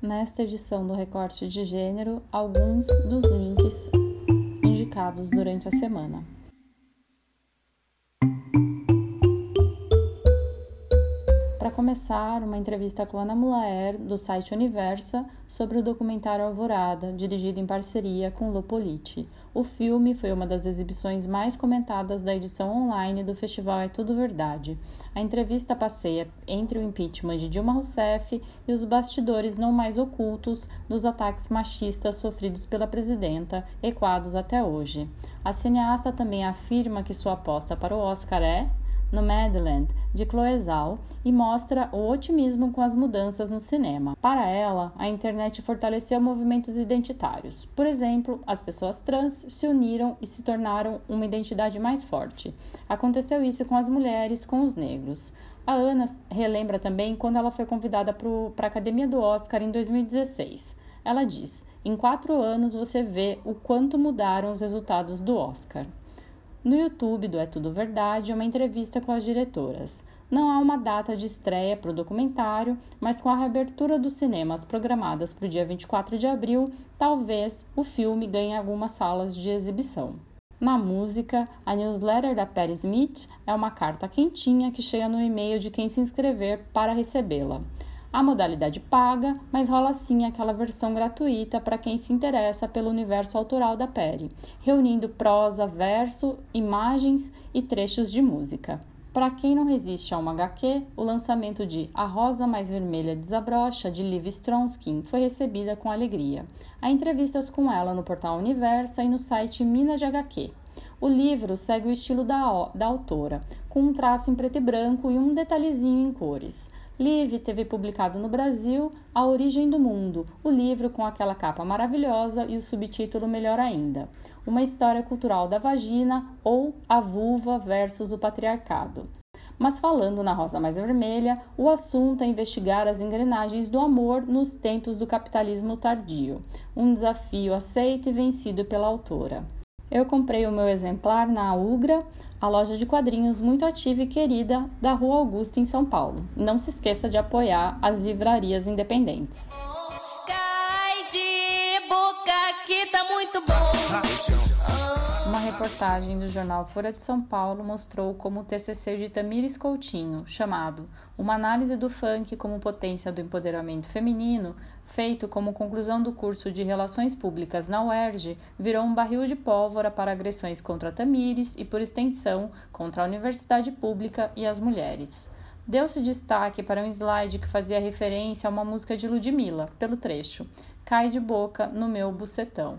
Nesta edição do Recorte de Gênero, alguns dos links indicados durante a semana. Para começar, uma entrevista com Ana Mulaer, do site Universa, sobre o documentário Alvorada, dirigido em parceria com Lopoliti. O filme foi uma das exibições mais comentadas da edição online do festival É Tudo Verdade. A entrevista passeia entre o impeachment de Dilma Rousseff e os bastidores não mais ocultos dos ataques machistas sofridos pela presidenta, equados até hoje. A cineasta também afirma que sua aposta para o Oscar é no Madland, de Chloe e mostra o otimismo com as mudanças no cinema. Para ela, a internet fortaleceu movimentos identitários. Por exemplo, as pessoas trans se uniram e se tornaram uma identidade mais forte. Aconteceu isso com as mulheres, com os negros. A Ana relembra também quando ela foi convidada para a Academia do Oscar em 2016. Ela diz: Em quatro anos você vê o quanto mudaram os resultados do Oscar. No YouTube do É Tudo Verdade, uma entrevista com as diretoras. Não há uma data de estreia para o documentário, mas com a reabertura dos cinemas programadas para o dia 24 de abril, talvez o filme ganhe algumas salas de exibição. Na música, a newsletter da Perry Smith é uma carta quentinha que chega no e-mail de quem se inscrever para recebê-la. A modalidade paga, mas rola sim aquela versão gratuita para quem se interessa pelo universo autoral da Perry, reunindo prosa, verso, imagens e trechos de música. Para quem não resiste a uma HQ, o lançamento de A Rosa Mais Vermelha Desabrocha, de Liv Stronsky, foi recebida com alegria. Há entrevistas com ela no portal Universa e no site Minas de HQ. O livro segue o estilo da, da autora, com um traço em preto e branco e um detalhezinho em cores. Liv teve publicado no Brasil A Origem do Mundo, o livro com aquela capa maravilhosa e o subtítulo melhor ainda, Uma História Cultural da Vagina ou A Vulva versus o Patriarcado. Mas falando na Rosa Mais Vermelha, o assunto é investigar as engrenagens do amor nos tempos do capitalismo tardio, um desafio aceito e vencido pela autora. Eu comprei o meu exemplar na Ugra, a loja de quadrinhos muito ativa e querida da Rua Augusta, em São Paulo. Não se esqueça de apoiar as livrarias independentes. Reportagem do jornal Folha de São Paulo mostrou como o TCC de Tamires Coutinho, chamado Uma análise do funk como potência do empoderamento feminino, feito como conclusão do curso de Relações Públicas na UERJ, virou um barril de pólvora para agressões contra Tamires e, por extensão, contra a universidade pública e as mulheres. Deu-se destaque para um slide que fazia referência a uma música de Ludmilla, pelo trecho Cai de boca no meu bucetão.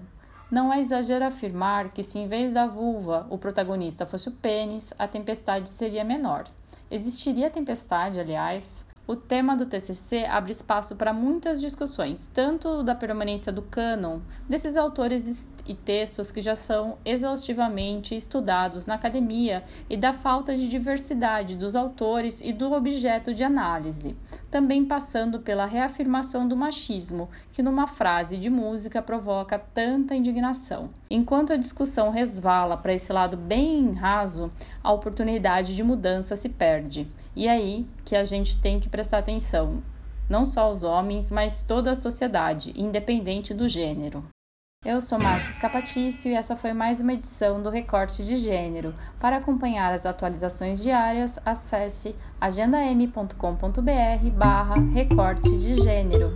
Não é exagero afirmar que, se em vez da vulva o protagonista fosse o pênis, a tempestade seria menor. Existiria tempestade, aliás? O tema do TCC abre espaço para muitas discussões, tanto da permanência do cânon desses autores e textos que já são exaustivamente estudados na academia e da falta de diversidade dos autores e do objeto de análise, também passando pela reafirmação do machismo, que numa frase de música provoca tanta indignação. Enquanto a discussão resvala para esse lado bem raso, a oportunidade de mudança se perde. E aí que a gente tem que prestar atenção não só os homens, mas toda a sociedade, independente do gênero. Eu sou Márcia Escapatício e essa foi mais uma edição do Recorte de Gênero. Para acompanhar as atualizações diárias, acesse agendam.com.br barra recorte de gênero.